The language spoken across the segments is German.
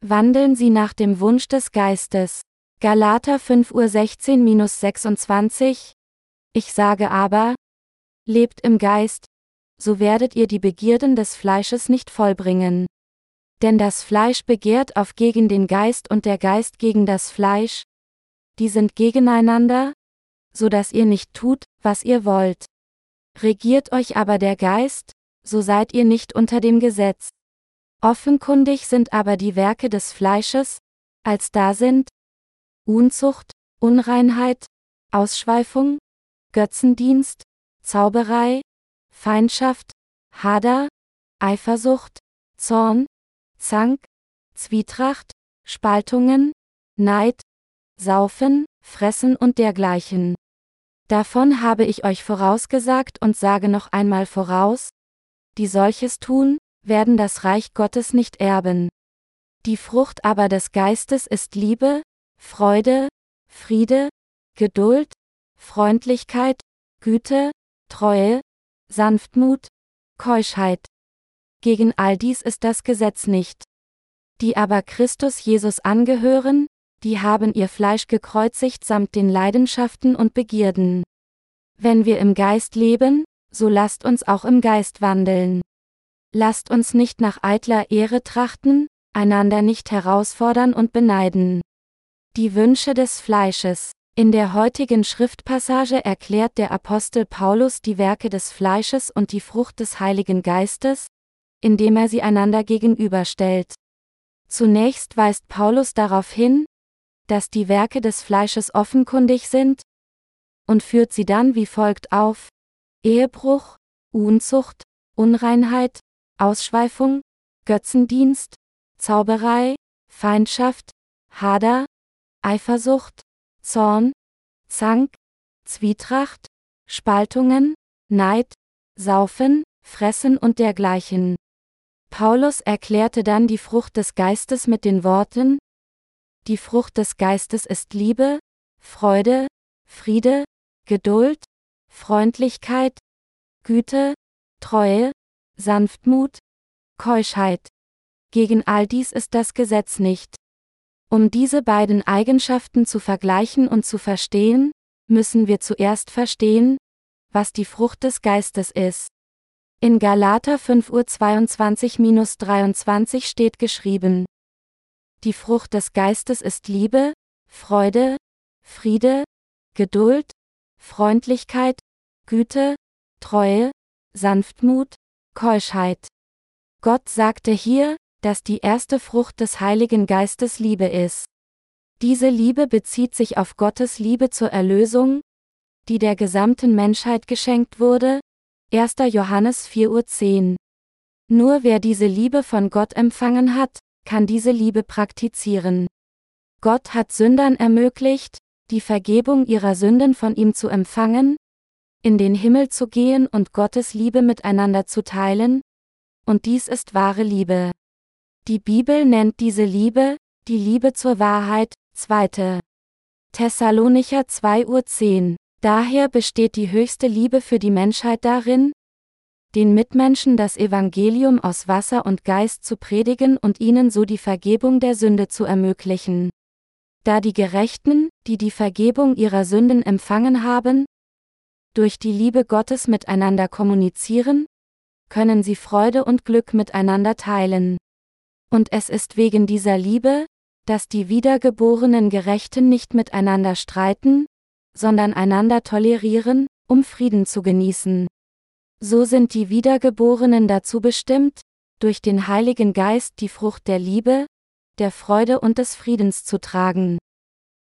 Wandeln Sie nach dem Wunsch des Geistes. Galater 5 Uhr 16-26 Ich sage aber, lebt im Geist, so werdet ihr die Begierden des Fleisches nicht vollbringen. Denn das Fleisch begehrt auf gegen den Geist und der Geist gegen das Fleisch, die sind gegeneinander, so dass ihr nicht tut, was ihr wollt. Regiert euch aber der Geist, so seid ihr nicht unter dem Gesetz. Offenkundig sind aber die Werke des Fleisches, als da sind Unzucht, Unreinheit, Ausschweifung, Götzendienst, Zauberei, Feindschaft, Hader, Eifersucht, Zorn, Zank, Zwietracht, Spaltungen, Neid, Saufen, Fressen und dergleichen. Davon habe ich euch vorausgesagt und sage noch einmal voraus, die solches tun, werden das Reich Gottes nicht erben. Die Frucht aber des Geistes ist Liebe, Freude, Friede, Geduld, Freundlichkeit, Güte, Treue, Sanftmut, Keuschheit. Gegen all dies ist das Gesetz nicht. Die aber Christus Jesus angehören, die haben ihr Fleisch gekreuzigt samt den Leidenschaften und Begierden. Wenn wir im Geist leben, so lasst uns auch im Geist wandeln. Lasst uns nicht nach eitler Ehre trachten, einander nicht herausfordern und beneiden. Die Wünsche des Fleisches. In der heutigen Schriftpassage erklärt der Apostel Paulus die Werke des Fleisches und die Frucht des Heiligen Geistes, indem er sie einander gegenüberstellt. Zunächst weist Paulus darauf hin, dass die Werke des Fleisches offenkundig sind, und führt sie dann wie folgt auf Ehebruch, Unzucht, Unreinheit, Ausschweifung, Götzendienst, Zauberei, Feindschaft, Hader, Eifersucht, Zorn, Zank, Zwietracht, Spaltungen, Neid, Saufen, Fressen und dergleichen. Paulus erklärte dann die Frucht des Geistes mit den Worten, die Frucht des Geistes ist Liebe, Freude, Friede, Geduld, Freundlichkeit, Güte, Treue, Sanftmut, Keuschheit. Gegen all dies ist das Gesetz nicht. Um diese beiden Eigenschaften zu vergleichen und zu verstehen, müssen wir zuerst verstehen, was die Frucht des Geistes ist. In Galater 5.22-23 steht geschrieben, die Frucht des Geistes ist Liebe, Freude, Friede, Geduld, Freundlichkeit, Güte, Treue, Sanftmut, Keuschheit. Gott sagte hier, dass die erste Frucht des Heiligen Geistes Liebe ist. Diese Liebe bezieht sich auf Gottes Liebe zur Erlösung, die der gesamten Menschheit geschenkt wurde. 1. Johannes 4.10 Nur wer diese Liebe von Gott empfangen hat, kann diese Liebe praktizieren. Gott hat Sündern ermöglicht, die Vergebung ihrer Sünden von ihm zu empfangen, in den Himmel zu gehen und Gottes Liebe miteinander zu teilen, und dies ist wahre Liebe. Die Bibel nennt diese Liebe, die Liebe zur Wahrheit, 2. Thessalonicher 2.10 Uhr. Daher besteht die höchste Liebe für die Menschheit darin, den Mitmenschen das Evangelium aus Wasser und Geist zu predigen und ihnen so die Vergebung der Sünde zu ermöglichen. Da die Gerechten, die die Vergebung ihrer Sünden empfangen haben, durch die Liebe Gottes miteinander kommunizieren, können sie Freude und Glück miteinander teilen. Und es ist wegen dieser Liebe, dass die wiedergeborenen Gerechten nicht miteinander streiten, sondern einander tolerieren, um Frieden zu genießen. So sind die Wiedergeborenen dazu bestimmt, durch den Heiligen Geist die Frucht der Liebe, der Freude und des Friedens zu tragen.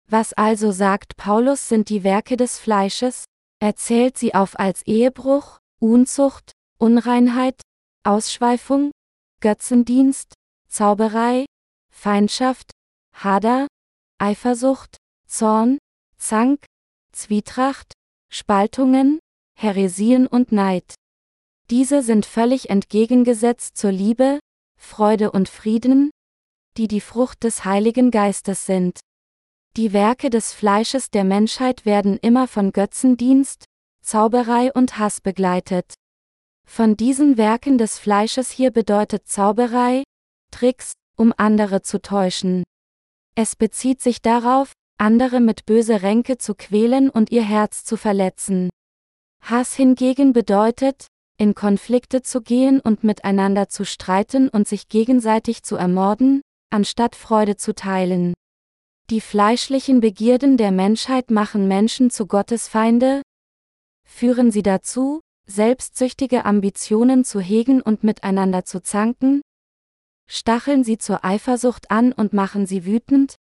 Was also sagt Paulus sind die Werke des Fleisches, er zählt sie auf als Ehebruch, Unzucht, Unreinheit, Ausschweifung, Götzendienst, Zauberei, Feindschaft, Hader, Eifersucht, Zorn, Zank, Zwietracht, Spaltungen, Heresien und Neid. Diese sind völlig entgegengesetzt zur Liebe, Freude und Frieden, die die Frucht des Heiligen Geistes sind. Die Werke des Fleisches der Menschheit werden immer von Götzendienst, Zauberei und Hass begleitet. Von diesen Werken des Fleisches hier bedeutet Zauberei, Tricks, um andere zu täuschen. Es bezieht sich darauf, andere mit böse Ränke zu quälen und ihr Herz zu verletzen. Hass hingegen bedeutet, in Konflikte zu gehen und miteinander zu streiten und sich gegenseitig zu ermorden, anstatt Freude zu teilen. Die fleischlichen Begierden der Menschheit machen Menschen zu Gottes Feinde, führen sie dazu, selbstsüchtige Ambitionen zu hegen und miteinander zu zanken, stacheln sie zur Eifersucht an und machen sie wütend,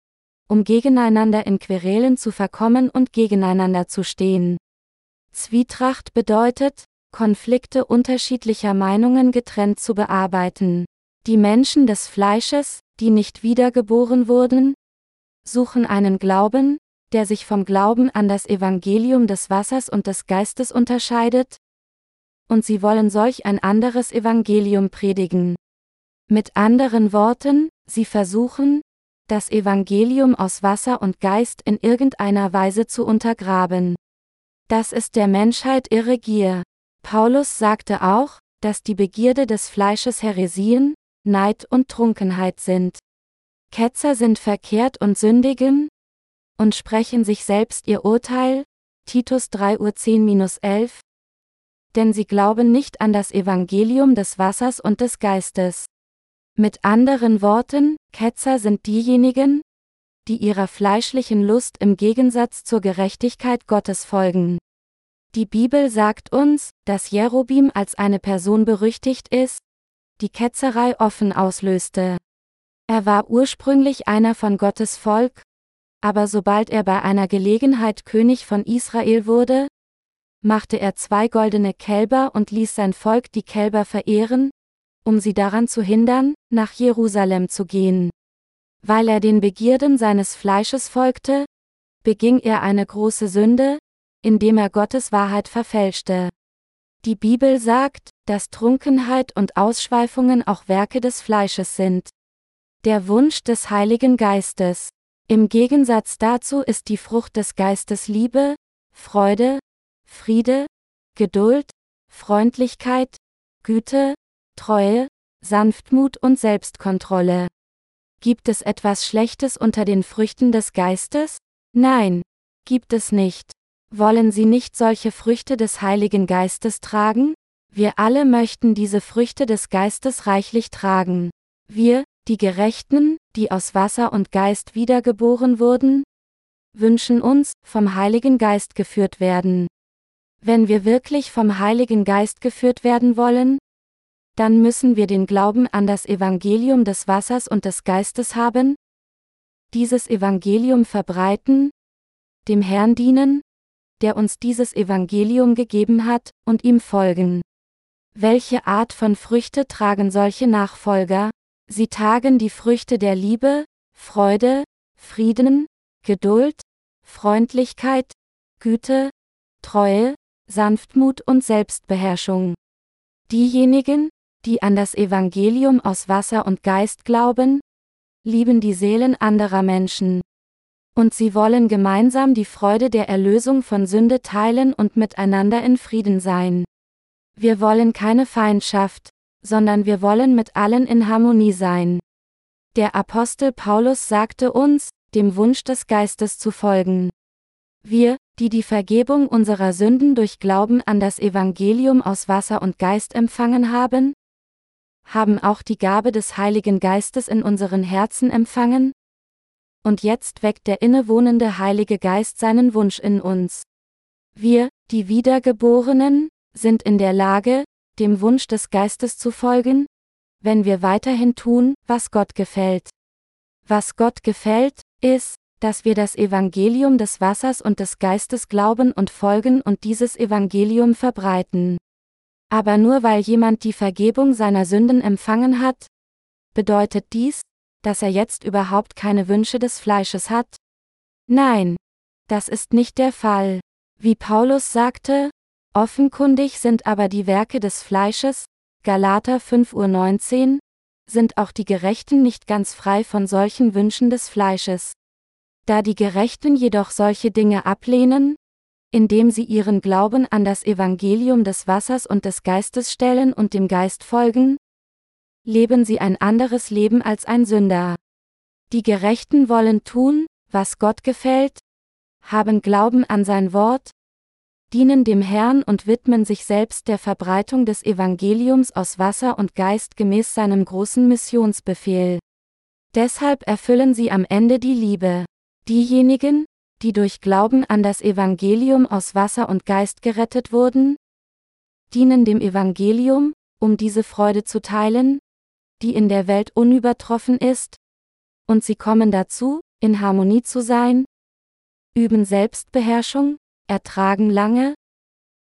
um gegeneinander in Querelen zu verkommen und gegeneinander zu stehen. Zwietracht bedeutet, Konflikte unterschiedlicher Meinungen getrennt zu bearbeiten. Die Menschen des Fleisches, die nicht wiedergeboren wurden, suchen einen Glauben, der sich vom Glauben an das Evangelium des Wassers und des Geistes unterscheidet, und sie wollen solch ein anderes Evangelium predigen. Mit anderen Worten, sie versuchen, das Evangelium aus Wasser und Geist in irgendeiner Weise zu untergraben. Das ist der Menschheit ihre Gier. Paulus sagte auch, dass die Begierde des Fleisches Heresien, Neid und Trunkenheit sind. Ketzer sind verkehrt und sündigen und sprechen sich selbst ihr Urteil, Titus 3 Uhr 10-11, denn sie glauben nicht an das Evangelium des Wassers und des Geistes. Mit anderen Worten, Ketzer sind diejenigen, die ihrer fleischlichen Lust im Gegensatz zur Gerechtigkeit Gottes folgen. Die Bibel sagt uns, dass Jerubim als eine Person berüchtigt ist, die Ketzerei offen auslöste. Er war ursprünglich einer von Gottes Volk, aber sobald er bei einer Gelegenheit König von Israel wurde, machte er zwei goldene Kälber und ließ sein Volk die Kälber verehren, um sie daran zu hindern, nach Jerusalem zu gehen. Weil er den Begierden seines Fleisches folgte, beging er eine große Sünde, indem er Gottes Wahrheit verfälschte. Die Bibel sagt, dass Trunkenheit und Ausschweifungen auch Werke des Fleisches sind. Der Wunsch des Heiligen Geistes. Im Gegensatz dazu ist die Frucht des Geistes Liebe, Freude, Friede, Geduld, Freundlichkeit, Güte, Treue, Sanftmut und Selbstkontrolle. Gibt es etwas Schlechtes unter den Früchten des Geistes? Nein, gibt es nicht. Wollen Sie nicht solche Früchte des Heiligen Geistes tragen? Wir alle möchten diese Früchte des Geistes reichlich tragen. Wir, die Gerechten, die aus Wasser und Geist wiedergeboren wurden, wünschen uns, vom Heiligen Geist geführt werden. Wenn wir wirklich vom Heiligen Geist geführt werden wollen, dann müssen wir den Glauben an das Evangelium des Wassers und des Geistes haben, dieses Evangelium verbreiten, dem Herrn dienen, der uns dieses Evangelium gegeben hat, und ihm folgen. Welche Art von Früchte tragen solche Nachfolger? Sie tragen die Früchte der Liebe, Freude, Frieden, Geduld, Freundlichkeit, Güte, Treue, Sanftmut und Selbstbeherrschung. Diejenigen, die an das Evangelium aus Wasser und Geist glauben, lieben die Seelen anderer Menschen. Und sie wollen gemeinsam die Freude der Erlösung von Sünde teilen und miteinander in Frieden sein. Wir wollen keine Feindschaft, sondern wir wollen mit allen in Harmonie sein. Der Apostel Paulus sagte uns, dem Wunsch des Geistes zu folgen. Wir, die die Vergebung unserer Sünden durch Glauben an das Evangelium aus Wasser und Geist empfangen haben, haben auch die Gabe des Heiligen Geistes in unseren Herzen empfangen, und jetzt weckt der innewohnende Heilige Geist seinen Wunsch in uns. Wir, die Wiedergeborenen, sind in der Lage, dem Wunsch des Geistes zu folgen, wenn wir weiterhin tun, was Gott gefällt. Was Gott gefällt, ist, dass wir das Evangelium des Wassers und des Geistes glauben und folgen und dieses Evangelium verbreiten. Aber nur weil jemand die Vergebung seiner Sünden empfangen hat, bedeutet dies, dass er jetzt überhaupt keine Wünsche des Fleisches hat? Nein, das ist nicht der Fall. Wie Paulus sagte, offenkundig sind aber die Werke des Fleisches, Galater 5.19 Uhr, sind auch die Gerechten nicht ganz frei von solchen Wünschen des Fleisches. Da die Gerechten jedoch solche Dinge ablehnen, indem sie ihren Glauben an das Evangelium des Wassers und des Geistes stellen und dem Geist folgen, leben sie ein anderes Leben als ein Sünder. Die Gerechten wollen tun, was Gott gefällt, haben Glauben an sein Wort, dienen dem Herrn und widmen sich selbst der Verbreitung des Evangeliums aus Wasser und Geist gemäß seinem großen Missionsbefehl. Deshalb erfüllen sie am Ende die Liebe. Diejenigen, die durch Glauben an das Evangelium aus Wasser und Geist gerettet wurden, dienen dem Evangelium, um diese Freude zu teilen, die in der Welt unübertroffen ist, und sie kommen dazu, in Harmonie zu sein, üben Selbstbeherrschung, ertragen lange,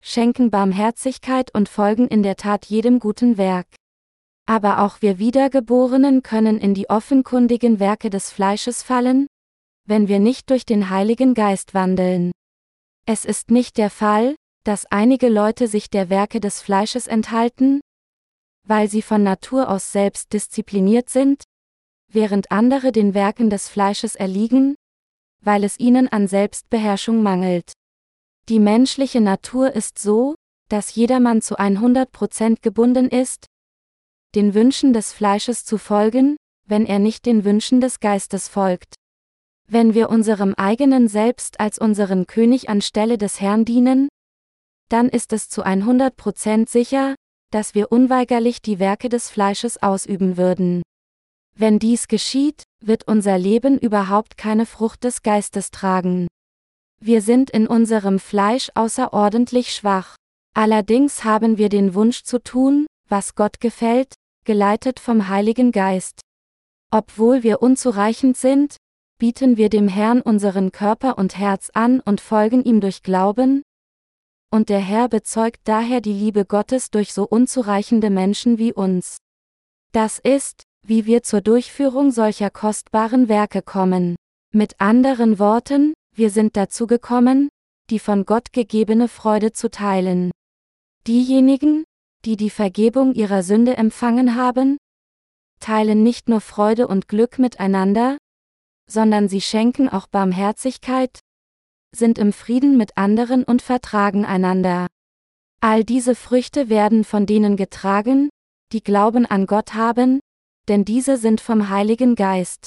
schenken Barmherzigkeit und folgen in der Tat jedem guten Werk. Aber auch wir Wiedergeborenen können in die offenkundigen Werke des Fleisches fallen, wenn wir nicht durch den Heiligen Geist wandeln. Es ist nicht der Fall, dass einige Leute sich der Werke des Fleisches enthalten, weil sie von Natur aus selbst diszipliniert sind, während andere den Werken des Fleisches erliegen, weil es ihnen an Selbstbeherrschung mangelt. Die menschliche Natur ist so, dass jedermann zu 100% gebunden ist, den Wünschen des Fleisches zu folgen, wenn er nicht den Wünschen des Geistes folgt. Wenn wir unserem eigenen Selbst als unseren König anstelle des Herrn dienen, dann ist es zu 100% sicher, dass wir unweigerlich die Werke des Fleisches ausüben würden. Wenn dies geschieht, wird unser Leben überhaupt keine Frucht des Geistes tragen. Wir sind in unserem Fleisch außerordentlich schwach. Allerdings haben wir den Wunsch zu tun, was Gott gefällt, geleitet vom Heiligen Geist. Obwohl wir unzureichend sind, bieten wir dem Herrn unseren Körper und Herz an und folgen ihm durch Glauben? Und der Herr bezeugt daher die Liebe Gottes durch so unzureichende Menschen wie uns. Das ist, wie wir zur Durchführung solcher kostbaren Werke kommen. Mit anderen Worten, wir sind dazu gekommen, die von Gott gegebene Freude zu teilen. Diejenigen, die die Vergebung ihrer Sünde empfangen haben, teilen nicht nur Freude und Glück miteinander, sondern sie schenken auch Barmherzigkeit, sind im Frieden mit anderen und vertragen einander. All diese Früchte werden von denen getragen, die Glauben an Gott haben, denn diese sind vom Heiligen Geist.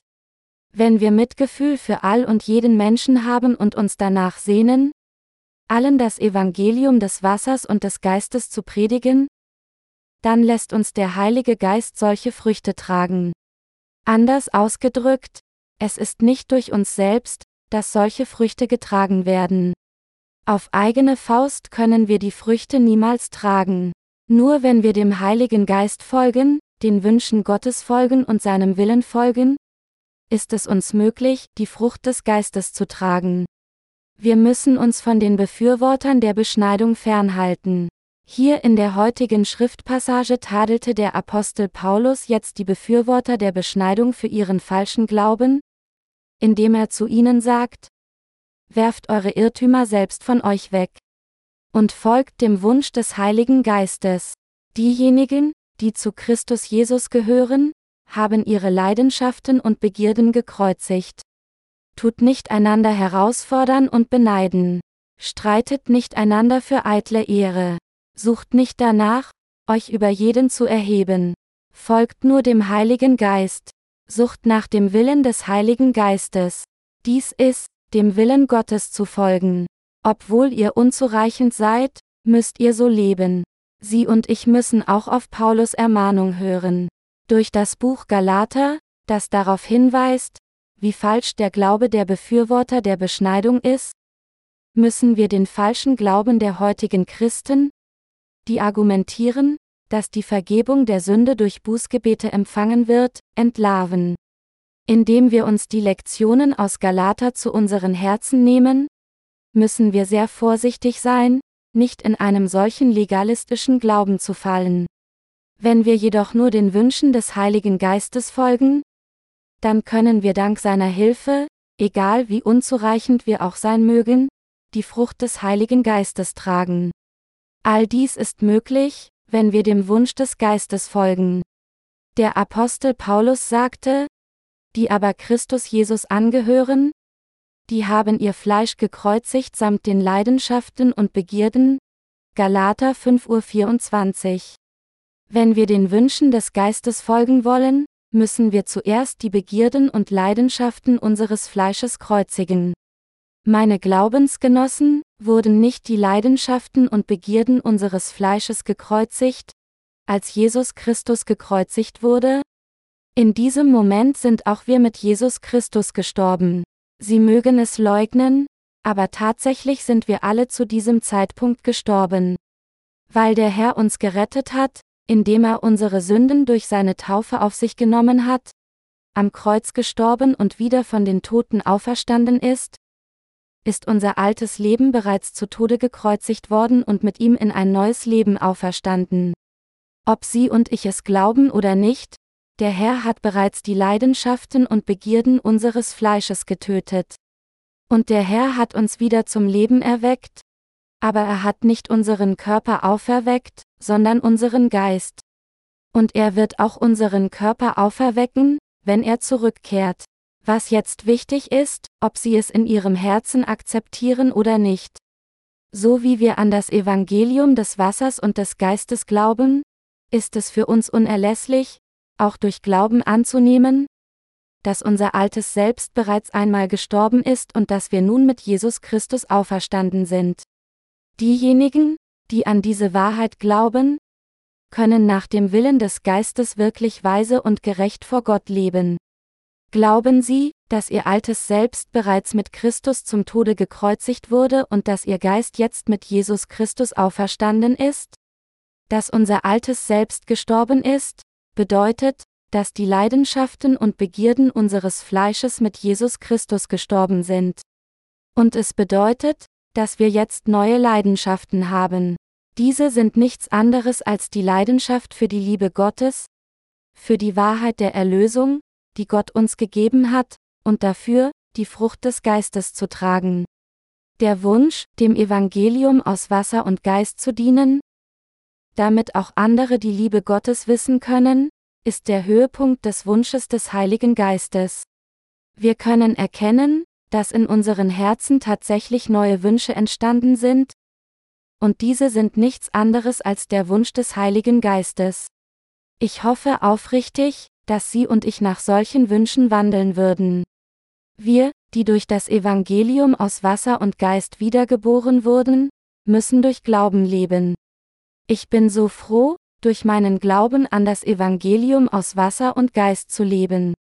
Wenn wir Mitgefühl für all und jeden Menschen haben und uns danach sehnen, allen das Evangelium des Wassers und des Geistes zu predigen, dann lässt uns der Heilige Geist solche Früchte tragen. Anders ausgedrückt, es ist nicht durch uns selbst, dass solche Früchte getragen werden. Auf eigene Faust können wir die Früchte niemals tragen. Nur wenn wir dem Heiligen Geist folgen, den Wünschen Gottes folgen und seinem Willen folgen, ist es uns möglich, die Frucht des Geistes zu tragen. Wir müssen uns von den Befürwortern der Beschneidung fernhalten. Hier in der heutigen Schriftpassage tadelte der Apostel Paulus jetzt die Befürworter der Beschneidung für ihren falschen Glauben, indem er zu ihnen sagt, Werft eure Irrtümer selbst von euch weg. Und folgt dem Wunsch des Heiligen Geistes. Diejenigen, die zu Christus Jesus gehören, haben ihre Leidenschaften und Begierden gekreuzigt. Tut nicht einander herausfordern und beneiden. Streitet nicht einander für eitle Ehre. Sucht nicht danach, euch über jeden zu erheben. Folgt nur dem Heiligen Geist. Sucht nach dem Willen des Heiligen Geistes. Dies ist, dem Willen Gottes zu folgen. Obwohl ihr unzureichend seid, müsst ihr so leben. Sie und ich müssen auch auf Paulus Ermahnung hören. Durch das Buch Galater, das darauf hinweist, wie falsch der Glaube der Befürworter der Beschneidung ist, müssen wir den falschen Glauben der heutigen Christen, die argumentieren, dass die Vergebung der Sünde durch Bußgebete empfangen wird, entlarven. Indem wir uns die Lektionen aus Galater zu unseren Herzen nehmen, müssen wir sehr vorsichtig sein, nicht in einem solchen legalistischen Glauben zu fallen. Wenn wir jedoch nur den Wünschen des Heiligen Geistes folgen, dann können wir dank seiner Hilfe, egal wie unzureichend wir auch sein mögen, die Frucht des Heiligen Geistes tragen. All dies ist möglich, wenn wir dem Wunsch des Geistes folgen. Der Apostel Paulus sagte, die aber Christus Jesus angehören, die haben ihr Fleisch gekreuzigt samt den Leidenschaften und Begierden. Galater 5.24 Wenn wir den Wünschen des Geistes folgen wollen, müssen wir zuerst die Begierden und Leidenschaften unseres Fleisches kreuzigen. Meine Glaubensgenossen, wurden nicht die Leidenschaften und Begierden unseres Fleisches gekreuzigt, als Jesus Christus gekreuzigt wurde? In diesem Moment sind auch wir mit Jesus Christus gestorben. Sie mögen es leugnen, aber tatsächlich sind wir alle zu diesem Zeitpunkt gestorben. Weil der Herr uns gerettet hat, indem er unsere Sünden durch seine Taufe auf sich genommen hat, am Kreuz gestorben und wieder von den Toten auferstanden ist, ist unser altes Leben bereits zu Tode gekreuzigt worden und mit ihm in ein neues Leben auferstanden. Ob Sie und ich es glauben oder nicht, der Herr hat bereits die Leidenschaften und Begierden unseres Fleisches getötet. Und der Herr hat uns wieder zum Leben erweckt, aber er hat nicht unseren Körper auferweckt, sondern unseren Geist. Und er wird auch unseren Körper auferwecken, wenn er zurückkehrt. Was jetzt wichtig ist, ob sie es in ihrem Herzen akzeptieren oder nicht. So wie wir an das Evangelium des Wassers und des Geistes glauben, ist es für uns unerlässlich, auch durch Glauben anzunehmen, dass unser altes Selbst bereits einmal gestorben ist und dass wir nun mit Jesus Christus auferstanden sind. Diejenigen, die an diese Wahrheit glauben, können nach dem Willen des Geistes wirklich weise und gerecht vor Gott leben. Glauben Sie, dass Ihr altes Selbst bereits mit Christus zum Tode gekreuzigt wurde und dass Ihr Geist jetzt mit Jesus Christus auferstanden ist? Dass unser altes Selbst gestorben ist, bedeutet, dass die Leidenschaften und Begierden unseres Fleisches mit Jesus Christus gestorben sind. Und es bedeutet, dass wir jetzt neue Leidenschaften haben. Diese sind nichts anderes als die Leidenschaft für die Liebe Gottes, für die Wahrheit der Erlösung, die Gott uns gegeben hat, und dafür, die Frucht des Geistes zu tragen. Der Wunsch, dem Evangelium aus Wasser und Geist zu dienen, damit auch andere die Liebe Gottes wissen können, ist der Höhepunkt des Wunsches des Heiligen Geistes. Wir können erkennen, dass in unseren Herzen tatsächlich neue Wünsche entstanden sind, und diese sind nichts anderes als der Wunsch des Heiligen Geistes. Ich hoffe aufrichtig, dass Sie und ich nach solchen Wünschen wandeln würden. Wir, die durch das Evangelium aus Wasser und Geist wiedergeboren wurden, müssen durch Glauben leben. Ich bin so froh, durch meinen Glauben an das Evangelium aus Wasser und Geist zu leben.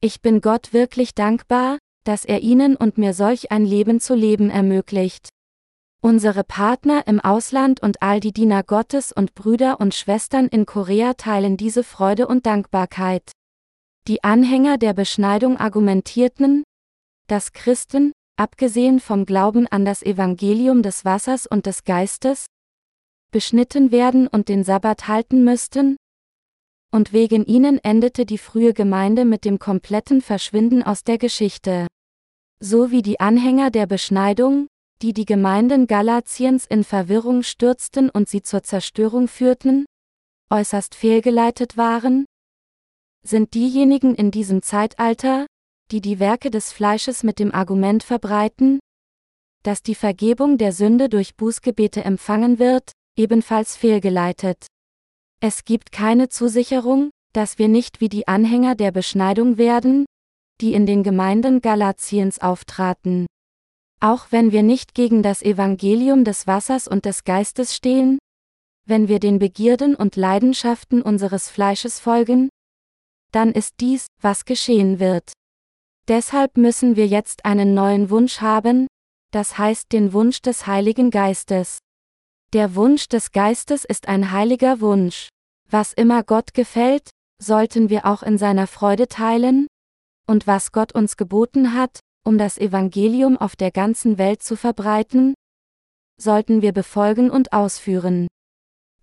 Ich bin Gott wirklich dankbar, dass er Ihnen und mir solch ein Leben zu leben ermöglicht. Unsere Partner im Ausland und all die Diener Gottes und Brüder und Schwestern in Korea teilen diese Freude und Dankbarkeit. Die Anhänger der Beschneidung argumentierten, dass Christen, abgesehen vom Glauben an das Evangelium des Wassers und des Geistes, beschnitten werden und den Sabbat halten müssten? Und wegen ihnen endete die frühe Gemeinde mit dem kompletten Verschwinden aus der Geschichte. So wie die Anhänger der Beschneidung, die die Gemeinden Galatiens in Verwirrung stürzten und sie zur Zerstörung führten, äußerst fehlgeleitet waren? Sind diejenigen in diesem Zeitalter, die die Werke des Fleisches mit dem Argument verbreiten, dass die Vergebung der Sünde durch Bußgebete empfangen wird, ebenfalls fehlgeleitet. Es gibt keine Zusicherung, dass wir nicht wie die Anhänger der Beschneidung werden, die in den Gemeinden Galatiens auftraten. Auch wenn wir nicht gegen das Evangelium des Wassers und des Geistes stehen? Wenn wir den Begierden und Leidenschaften unseres Fleisches folgen? Dann ist dies, was geschehen wird. Deshalb müssen wir jetzt einen neuen Wunsch haben, das heißt den Wunsch des Heiligen Geistes. Der Wunsch des Geistes ist ein heiliger Wunsch. Was immer Gott gefällt, sollten wir auch in seiner Freude teilen? Und was Gott uns geboten hat, um das Evangelium auf der ganzen Welt zu verbreiten? Sollten wir befolgen und ausführen.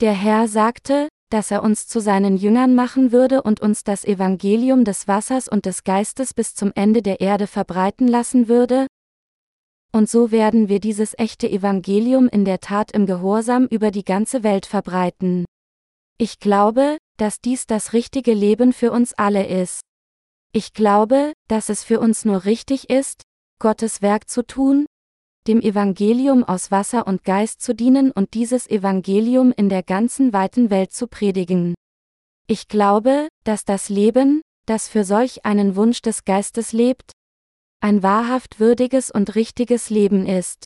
Der Herr sagte, dass er uns zu seinen Jüngern machen würde und uns das Evangelium des Wassers und des Geistes bis zum Ende der Erde verbreiten lassen würde? Und so werden wir dieses echte Evangelium in der Tat im Gehorsam über die ganze Welt verbreiten. Ich glaube, dass dies das richtige Leben für uns alle ist. Ich glaube, dass es für uns nur richtig ist, Gottes Werk zu tun, dem Evangelium aus Wasser und Geist zu dienen und dieses Evangelium in der ganzen weiten Welt zu predigen. Ich glaube, dass das Leben, das für solch einen Wunsch des Geistes lebt, ein wahrhaft würdiges und richtiges Leben ist.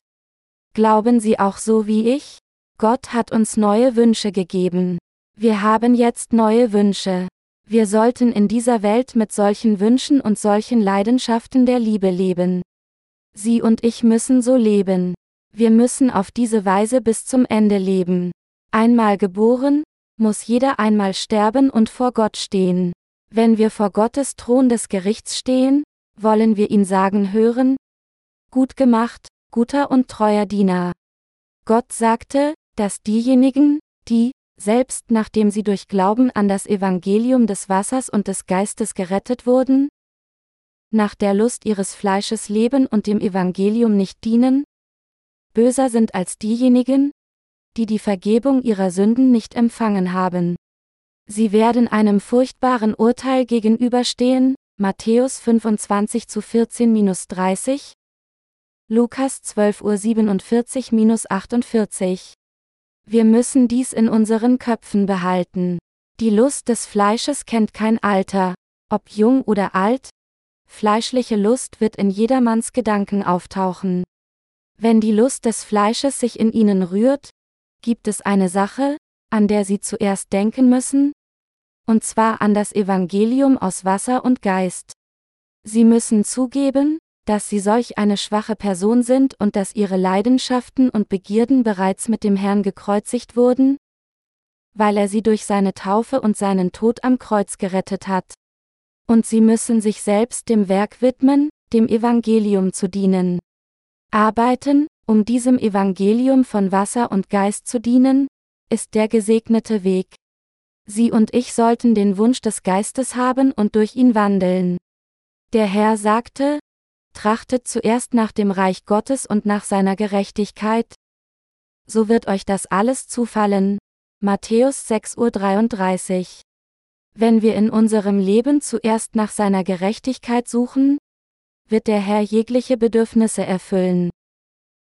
Glauben Sie auch so wie ich? Gott hat uns neue Wünsche gegeben. Wir haben jetzt neue Wünsche. Wir sollten in dieser Welt mit solchen Wünschen und solchen Leidenschaften der Liebe leben. Sie und ich müssen so leben. Wir müssen auf diese Weise bis zum Ende leben. Einmal geboren, muss jeder einmal sterben und vor Gott stehen. Wenn wir vor Gottes Thron des Gerichts stehen, wollen wir ihn sagen hören? Gut gemacht, guter und treuer Diener. Gott sagte, dass diejenigen, die, selbst nachdem sie durch Glauben an das Evangelium des Wassers und des Geistes gerettet wurden, nach der Lust ihres Fleisches leben und dem Evangelium nicht dienen, böser sind als diejenigen, die die Vergebung ihrer Sünden nicht empfangen haben. Sie werden einem furchtbaren Urteil gegenüberstehen, Matthäus 25 zu 14-30, Lukas 12 Uhr 47-48. Wir müssen dies in unseren Köpfen behalten. Die Lust des Fleisches kennt kein Alter, ob jung oder alt, fleischliche Lust wird in jedermanns Gedanken auftauchen. Wenn die Lust des Fleisches sich in ihnen rührt, gibt es eine Sache, an der sie zuerst denken müssen, und zwar an das Evangelium aus Wasser und Geist. Sie müssen zugeben, dass sie solch eine schwache Person sind und dass ihre Leidenschaften und Begierden bereits mit dem Herrn gekreuzigt wurden, weil er sie durch seine Taufe und seinen Tod am Kreuz gerettet hat. Und sie müssen sich selbst dem Werk widmen, dem Evangelium zu dienen. Arbeiten, um diesem Evangelium von Wasser und Geist zu dienen, ist der gesegnete Weg. Sie und ich sollten den Wunsch des Geistes haben und durch ihn wandeln. Der Herr sagte, Trachtet zuerst nach dem Reich Gottes und nach seiner Gerechtigkeit. So wird euch das alles zufallen. Matthäus 6.33 Uhr. Wenn wir in unserem Leben zuerst nach seiner Gerechtigkeit suchen, wird der Herr jegliche Bedürfnisse erfüllen.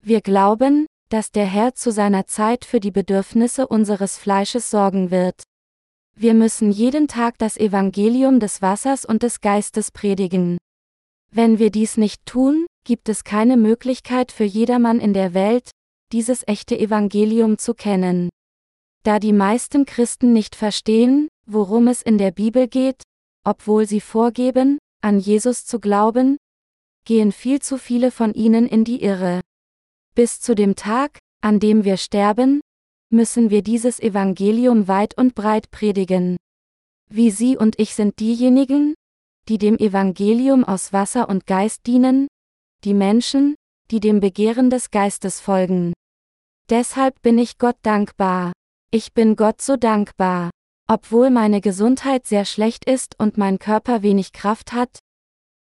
Wir glauben, dass der Herr zu seiner Zeit für die Bedürfnisse unseres Fleisches sorgen wird. Wir müssen jeden Tag das Evangelium des Wassers und des Geistes predigen. Wenn wir dies nicht tun, gibt es keine Möglichkeit für jedermann in der Welt, dieses echte Evangelium zu kennen. Da die meisten Christen nicht verstehen, worum es in der Bibel geht, obwohl sie vorgeben, an Jesus zu glauben, gehen viel zu viele von ihnen in die Irre. Bis zu dem Tag, an dem wir sterben, müssen wir dieses Evangelium weit und breit predigen. Wie Sie und ich sind diejenigen, die dem Evangelium aus Wasser und Geist dienen, die Menschen, die dem Begehren des Geistes folgen. Deshalb bin ich Gott dankbar. Ich bin Gott so dankbar. Obwohl meine Gesundheit sehr schlecht ist und mein Körper wenig Kraft hat,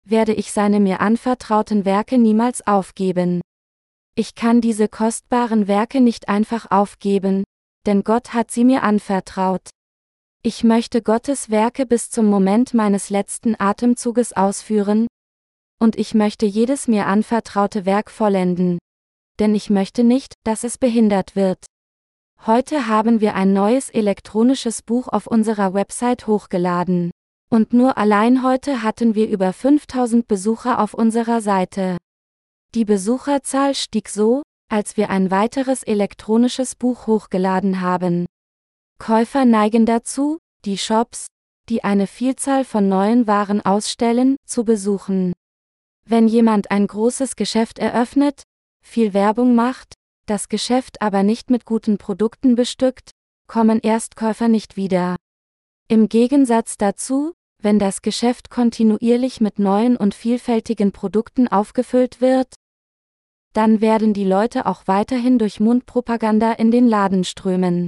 werde ich seine mir anvertrauten Werke niemals aufgeben. Ich kann diese kostbaren Werke nicht einfach aufgeben, denn Gott hat sie mir anvertraut. Ich möchte Gottes Werke bis zum Moment meines letzten Atemzuges ausführen, und ich möchte jedes mir anvertraute Werk vollenden. Denn ich möchte nicht, dass es behindert wird. Heute haben wir ein neues elektronisches Buch auf unserer Website hochgeladen. Und nur allein heute hatten wir über 5000 Besucher auf unserer Seite. Die Besucherzahl stieg so, als wir ein weiteres elektronisches Buch hochgeladen haben. Käufer neigen dazu, die Shops, die eine Vielzahl von neuen Waren ausstellen, zu besuchen. Wenn jemand ein großes Geschäft eröffnet, viel Werbung macht, das Geschäft aber nicht mit guten Produkten bestückt, kommen Erstkäufer nicht wieder. Im Gegensatz dazu, wenn das Geschäft kontinuierlich mit neuen und vielfältigen Produkten aufgefüllt wird, dann werden die Leute auch weiterhin durch Mundpropaganda in den Laden strömen.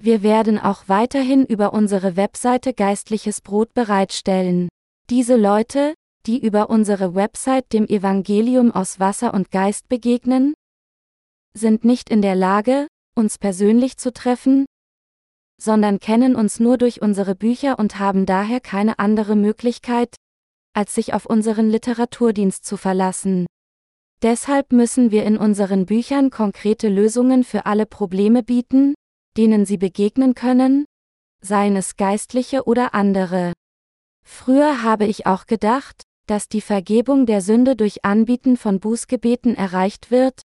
Wir werden auch weiterhin über unsere Webseite geistliches Brot bereitstellen. Diese Leute, die über unsere Website dem Evangelium aus Wasser und Geist begegnen, sind nicht in der Lage, uns persönlich zu treffen, sondern kennen uns nur durch unsere Bücher und haben daher keine andere Möglichkeit, als sich auf unseren Literaturdienst zu verlassen. Deshalb müssen wir in unseren Büchern konkrete Lösungen für alle Probleme bieten, denen sie begegnen können, seien es geistliche oder andere. Früher habe ich auch gedacht, dass die Vergebung der Sünde durch Anbieten von Bußgebeten erreicht wird,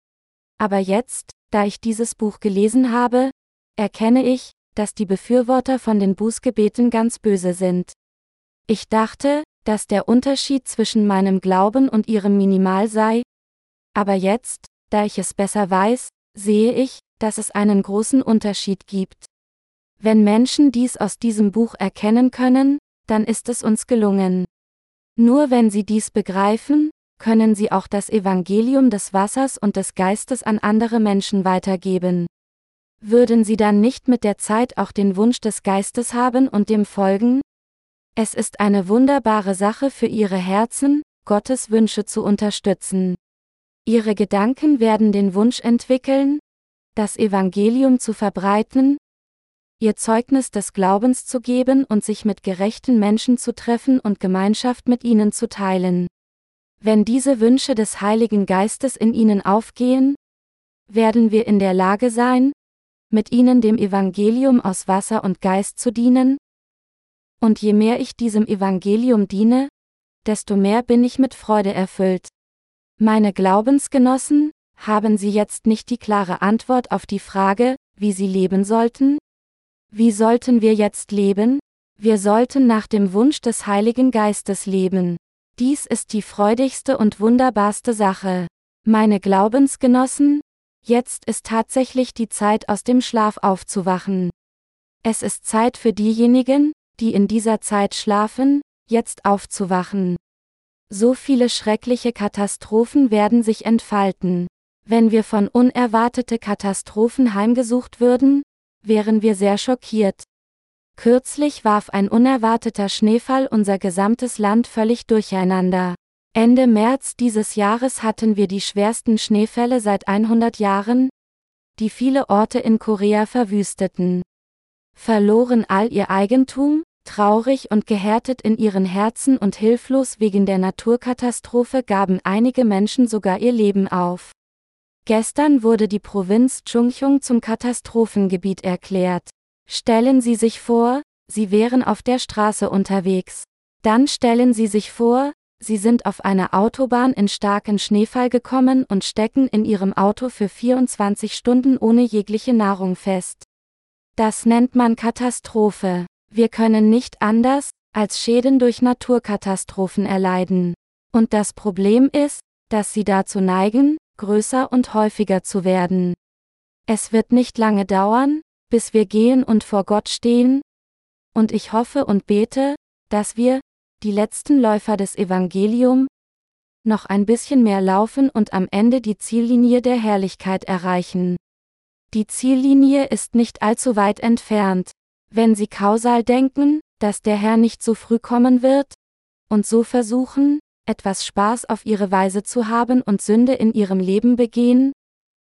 aber jetzt, da ich dieses Buch gelesen habe, erkenne ich, dass die Befürworter von den Bußgebeten ganz böse sind. Ich dachte, dass der Unterschied zwischen meinem Glauben und ihrem minimal sei, aber jetzt, da ich es besser weiß, sehe ich, dass es einen großen Unterschied gibt. Wenn Menschen dies aus diesem Buch erkennen können, dann ist es uns gelungen. Nur wenn sie dies begreifen, können sie auch das Evangelium des Wassers und des Geistes an andere Menschen weitergeben. Würden sie dann nicht mit der Zeit auch den Wunsch des Geistes haben und dem folgen? Es ist eine wunderbare Sache für ihre Herzen, Gottes Wünsche zu unterstützen. Ihre Gedanken werden den Wunsch entwickeln, das Evangelium zu verbreiten, ihr Zeugnis des Glaubens zu geben und sich mit gerechten Menschen zu treffen und Gemeinschaft mit ihnen zu teilen. Wenn diese Wünsche des Heiligen Geistes in ihnen aufgehen, werden wir in der Lage sein, mit ihnen dem Evangelium aus Wasser und Geist zu dienen? Und je mehr ich diesem Evangelium diene, desto mehr bin ich mit Freude erfüllt. Meine Glaubensgenossen, haben Sie jetzt nicht die klare Antwort auf die Frage, wie Sie leben sollten? Wie sollten wir jetzt leben? Wir sollten nach dem Wunsch des Heiligen Geistes leben. Dies ist die freudigste und wunderbarste Sache. Meine Glaubensgenossen, jetzt ist tatsächlich die Zeit aus dem Schlaf aufzuwachen. Es ist Zeit für diejenigen, die in dieser Zeit schlafen, jetzt aufzuwachen. So viele schreckliche Katastrophen werden sich entfalten. Wenn wir von unerwartete Katastrophen heimgesucht würden, wären wir sehr schockiert. Kürzlich warf ein unerwarteter Schneefall unser gesamtes Land völlig durcheinander. Ende März dieses Jahres hatten wir die schwersten Schneefälle seit 100 Jahren, die viele Orte in Korea verwüsteten. Verloren all ihr Eigentum, Traurig und gehärtet in ihren Herzen und hilflos wegen der Naturkatastrophe gaben einige Menschen sogar ihr Leben auf. Gestern wurde die Provinz Chungcheong zum Katastrophengebiet erklärt. Stellen Sie sich vor, Sie wären auf der Straße unterwegs. Dann stellen Sie sich vor, Sie sind auf einer Autobahn in starken Schneefall gekommen und stecken in Ihrem Auto für 24 Stunden ohne jegliche Nahrung fest. Das nennt man Katastrophe. Wir können nicht anders, als Schäden durch Naturkatastrophen erleiden. Und das Problem ist, dass sie dazu neigen, größer und häufiger zu werden. Es wird nicht lange dauern, bis wir gehen und vor Gott stehen, und ich hoffe und bete, dass wir, die letzten Läufer des Evangelium, noch ein bisschen mehr laufen und am Ende die Ziellinie der Herrlichkeit erreichen. Die Ziellinie ist nicht allzu weit entfernt. Wenn Sie kausal denken, dass der Herr nicht so früh kommen wird, und so versuchen, etwas Spaß auf ihre Weise zu haben und Sünde in ihrem Leben begehen,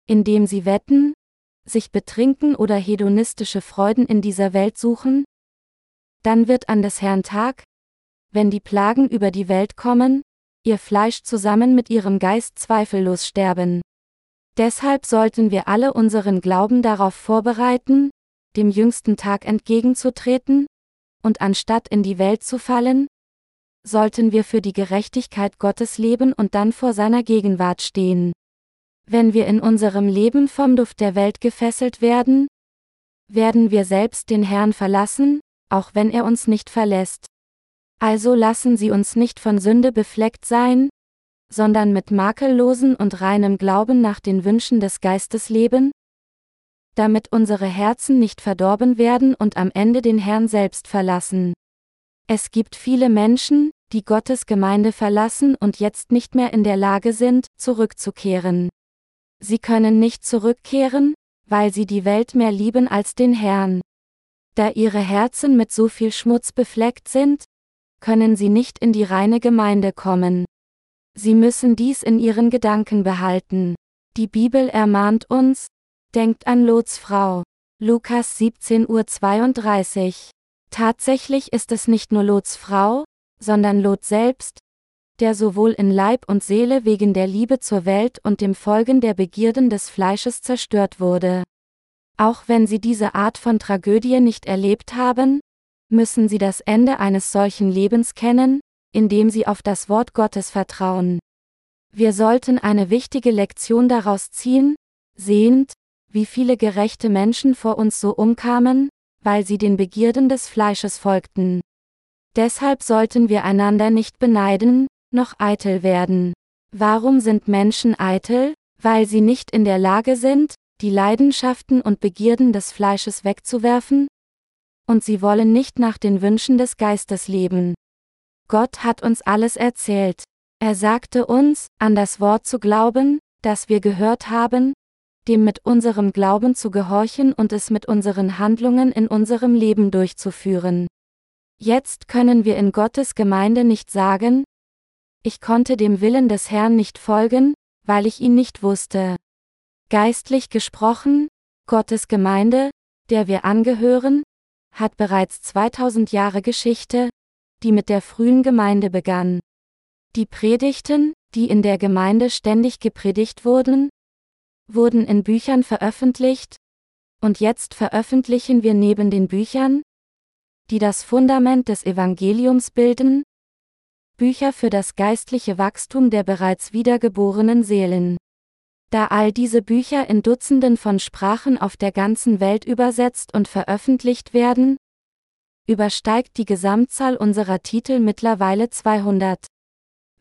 indem sie wetten, sich betrinken oder hedonistische Freuden in dieser Welt suchen, dann wird an des Herrn Tag, wenn die Plagen über die Welt kommen, ihr Fleisch zusammen mit ihrem Geist zweifellos sterben. Deshalb sollten wir alle unseren Glauben darauf vorbereiten, dem jüngsten Tag entgegenzutreten, und anstatt in die Welt zu fallen, sollten wir für die Gerechtigkeit Gottes leben und dann vor seiner Gegenwart stehen. Wenn wir in unserem Leben vom Duft der Welt gefesselt werden, werden wir selbst den Herrn verlassen, auch wenn er uns nicht verlässt. Also lassen Sie uns nicht von Sünde befleckt sein, sondern mit makellosen und reinem Glauben nach den Wünschen des Geistes leben, damit unsere Herzen nicht verdorben werden und am Ende den Herrn selbst verlassen. Es gibt viele Menschen, die Gottes Gemeinde verlassen und jetzt nicht mehr in der Lage sind, zurückzukehren. Sie können nicht zurückkehren, weil sie die Welt mehr lieben als den Herrn. Da ihre Herzen mit so viel Schmutz befleckt sind, können sie nicht in die reine Gemeinde kommen. Sie müssen dies in ihren Gedanken behalten. Die Bibel ermahnt uns, Denkt an Lots Frau. Lukas 17.32 Uhr. Tatsächlich ist es nicht nur Lots Frau, sondern Lot selbst, der sowohl in Leib und Seele wegen der Liebe zur Welt und dem Folgen der Begierden des Fleisches zerstört wurde. Auch wenn Sie diese Art von Tragödie nicht erlebt haben, müssen Sie das Ende eines solchen Lebens kennen, indem Sie auf das Wort Gottes vertrauen. Wir sollten eine wichtige Lektion daraus ziehen, sehend, wie viele gerechte Menschen vor uns so umkamen, weil sie den Begierden des Fleisches folgten. Deshalb sollten wir einander nicht beneiden, noch eitel werden. Warum sind Menschen eitel? Weil sie nicht in der Lage sind, die Leidenschaften und Begierden des Fleisches wegzuwerfen? Und sie wollen nicht nach den Wünschen des Geistes leben. Gott hat uns alles erzählt. Er sagte uns, an das Wort zu glauben, das wir gehört haben, dem mit unserem Glauben zu gehorchen und es mit unseren Handlungen in unserem Leben durchzuführen. Jetzt können wir in Gottes Gemeinde nicht sagen, ich konnte dem Willen des Herrn nicht folgen, weil ich ihn nicht wusste. Geistlich gesprochen, Gottes Gemeinde, der wir angehören, hat bereits 2000 Jahre Geschichte, die mit der frühen Gemeinde begann. Die Predigten, die in der Gemeinde ständig gepredigt wurden, wurden in Büchern veröffentlicht, und jetzt veröffentlichen wir neben den Büchern, die das Fundament des Evangeliums bilden, Bücher für das geistliche Wachstum der bereits wiedergeborenen Seelen. Da all diese Bücher in Dutzenden von Sprachen auf der ganzen Welt übersetzt und veröffentlicht werden, übersteigt die Gesamtzahl unserer Titel mittlerweile 200.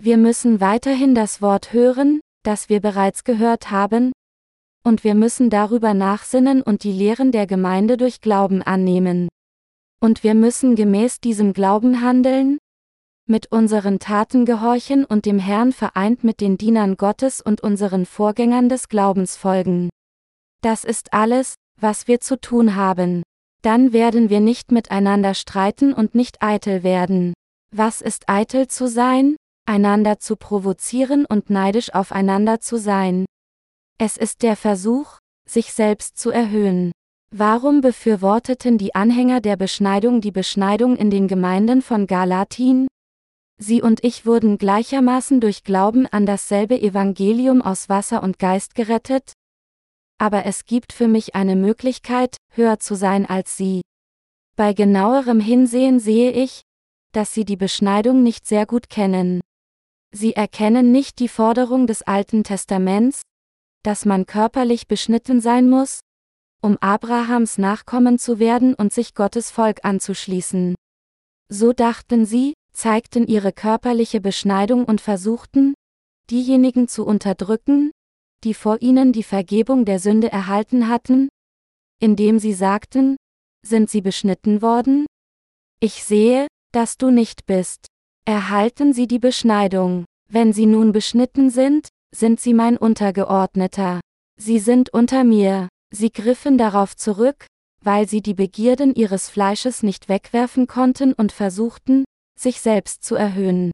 Wir müssen weiterhin das Wort hören, das wir bereits gehört haben, und wir müssen darüber nachsinnen und die Lehren der Gemeinde durch Glauben annehmen. Und wir müssen gemäß diesem Glauben handeln, mit unseren Taten gehorchen und dem Herrn vereint mit den Dienern Gottes und unseren Vorgängern des Glaubens folgen. Das ist alles, was wir zu tun haben. Dann werden wir nicht miteinander streiten und nicht eitel werden. Was ist eitel zu sein? Einander zu provozieren und neidisch aufeinander zu sein. Es ist der Versuch, sich selbst zu erhöhen. Warum befürworteten die Anhänger der Beschneidung die Beschneidung in den Gemeinden von Galatin? Sie und ich wurden gleichermaßen durch Glauben an dasselbe Evangelium aus Wasser und Geist gerettet? Aber es gibt für mich eine Möglichkeit, höher zu sein als sie. Bei genauerem Hinsehen sehe ich, dass sie die Beschneidung nicht sehr gut kennen. Sie erkennen nicht die Forderung des Alten Testaments, dass man körperlich beschnitten sein muss, um Abrahams Nachkommen zu werden und sich Gottes Volk anzuschließen. So dachten sie, zeigten ihre körperliche Beschneidung und versuchten, diejenigen zu unterdrücken, die vor ihnen die Vergebung der Sünde erhalten hatten, indem sie sagten, sind sie beschnitten worden? Ich sehe, dass du nicht bist. Erhalten sie die Beschneidung. Wenn sie nun beschnitten sind, sind sie mein Untergeordneter. Sie sind unter mir. Sie griffen darauf zurück, weil sie die Begierden ihres Fleisches nicht wegwerfen konnten und versuchten, sich selbst zu erhöhen.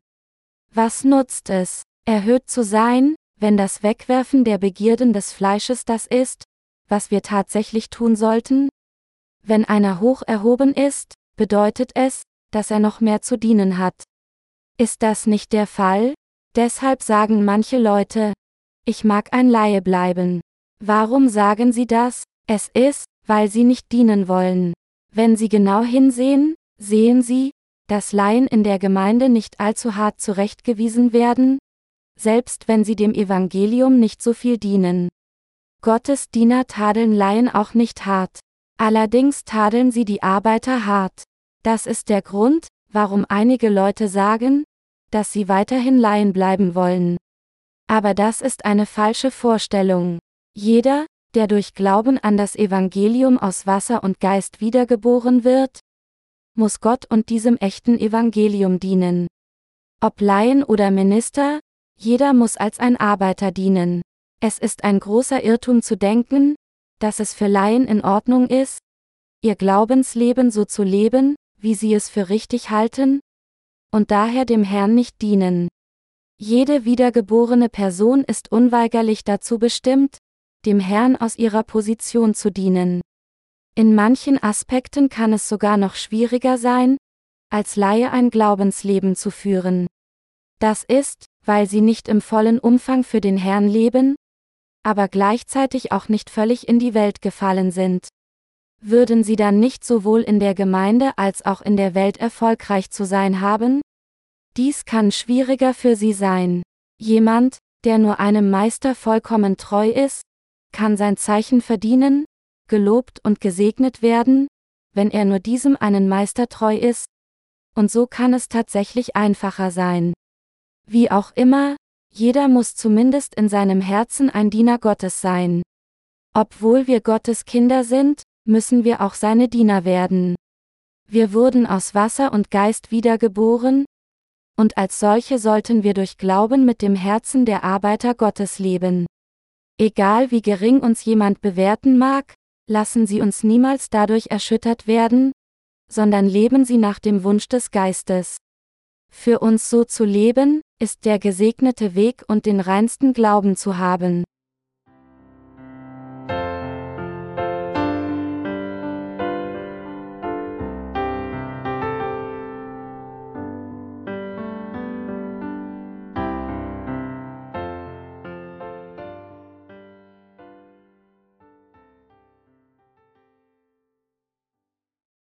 Was nutzt es, erhöht zu sein, wenn das Wegwerfen der Begierden des Fleisches das ist, was wir tatsächlich tun sollten? Wenn einer hoch erhoben ist, bedeutet es, dass er noch mehr zu dienen hat. Ist das nicht der Fall? Deshalb sagen manche Leute, ich mag ein Laie bleiben. Warum sagen sie das? Es ist, weil sie nicht dienen wollen. Wenn sie genau hinsehen, sehen sie, dass Laien in der Gemeinde nicht allzu hart zurechtgewiesen werden, selbst wenn sie dem Evangelium nicht so viel dienen. Gottes Diener tadeln Laien auch nicht hart. Allerdings tadeln sie die Arbeiter hart. Das ist der Grund, warum einige Leute sagen, dass sie weiterhin Laien bleiben wollen. Aber das ist eine falsche Vorstellung. Jeder, der durch Glauben an das Evangelium aus Wasser und Geist wiedergeboren wird, muss Gott und diesem echten Evangelium dienen. Ob Laien oder Minister, jeder muss als ein Arbeiter dienen. Es ist ein großer Irrtum zu denken, dass es für Laien in Ordnung ist, ihr Glaubensleben so zu leben, wie sie es für richtig halten, und daher dem Herrn nicht dienen. Jede wiedergeborene Person ist unweigerlich dazu bestimmt, dem Herrn aus ihrer Position zu dienen. In manchen Aspekten kann es sogar noch schwieriger sein, als Laie ein Glaubensleben zu führen. Das ist, weil sie nicht im vollen Umfang für den Herrn leben, aber gleichzeitig auch nicht völlig in die Welt gefallen sind. Würden sie dann nicht sowohl in der Gemeinde als auch in der Welt erfolgreich zu sein haben? Dies kann schwieriger für sie sein. Jemand, der nur einem Meister vollkommen treu ist, kann sein Zeichen verdienen, gelobt und gesegnet werden, wenn er nur diesem einen Meister treu ist, und so kann es tatsächlich einfacher sein. Wie auch immer, jeder muss zumindest in seinem Herzen ein Diener Gottes sein. Obwohl wir Gottes Kinder sind, müssen wir auch seine Diener werden. Wir wurden aus Wasser und Geist wiedergeboren, und als solche sollten wir durch Glauben mit dem Herzen der Arbeiter Gottes leben. Egal wie gering uns jemand bewerten mag, lassen Sie uns niemals dadurch erschüttert werden, sondern leben Sie nach dem Wunsch des Geistes. Für uns so zu leben, ist der gesegnete Weg und den reinsten Glauben zu haben.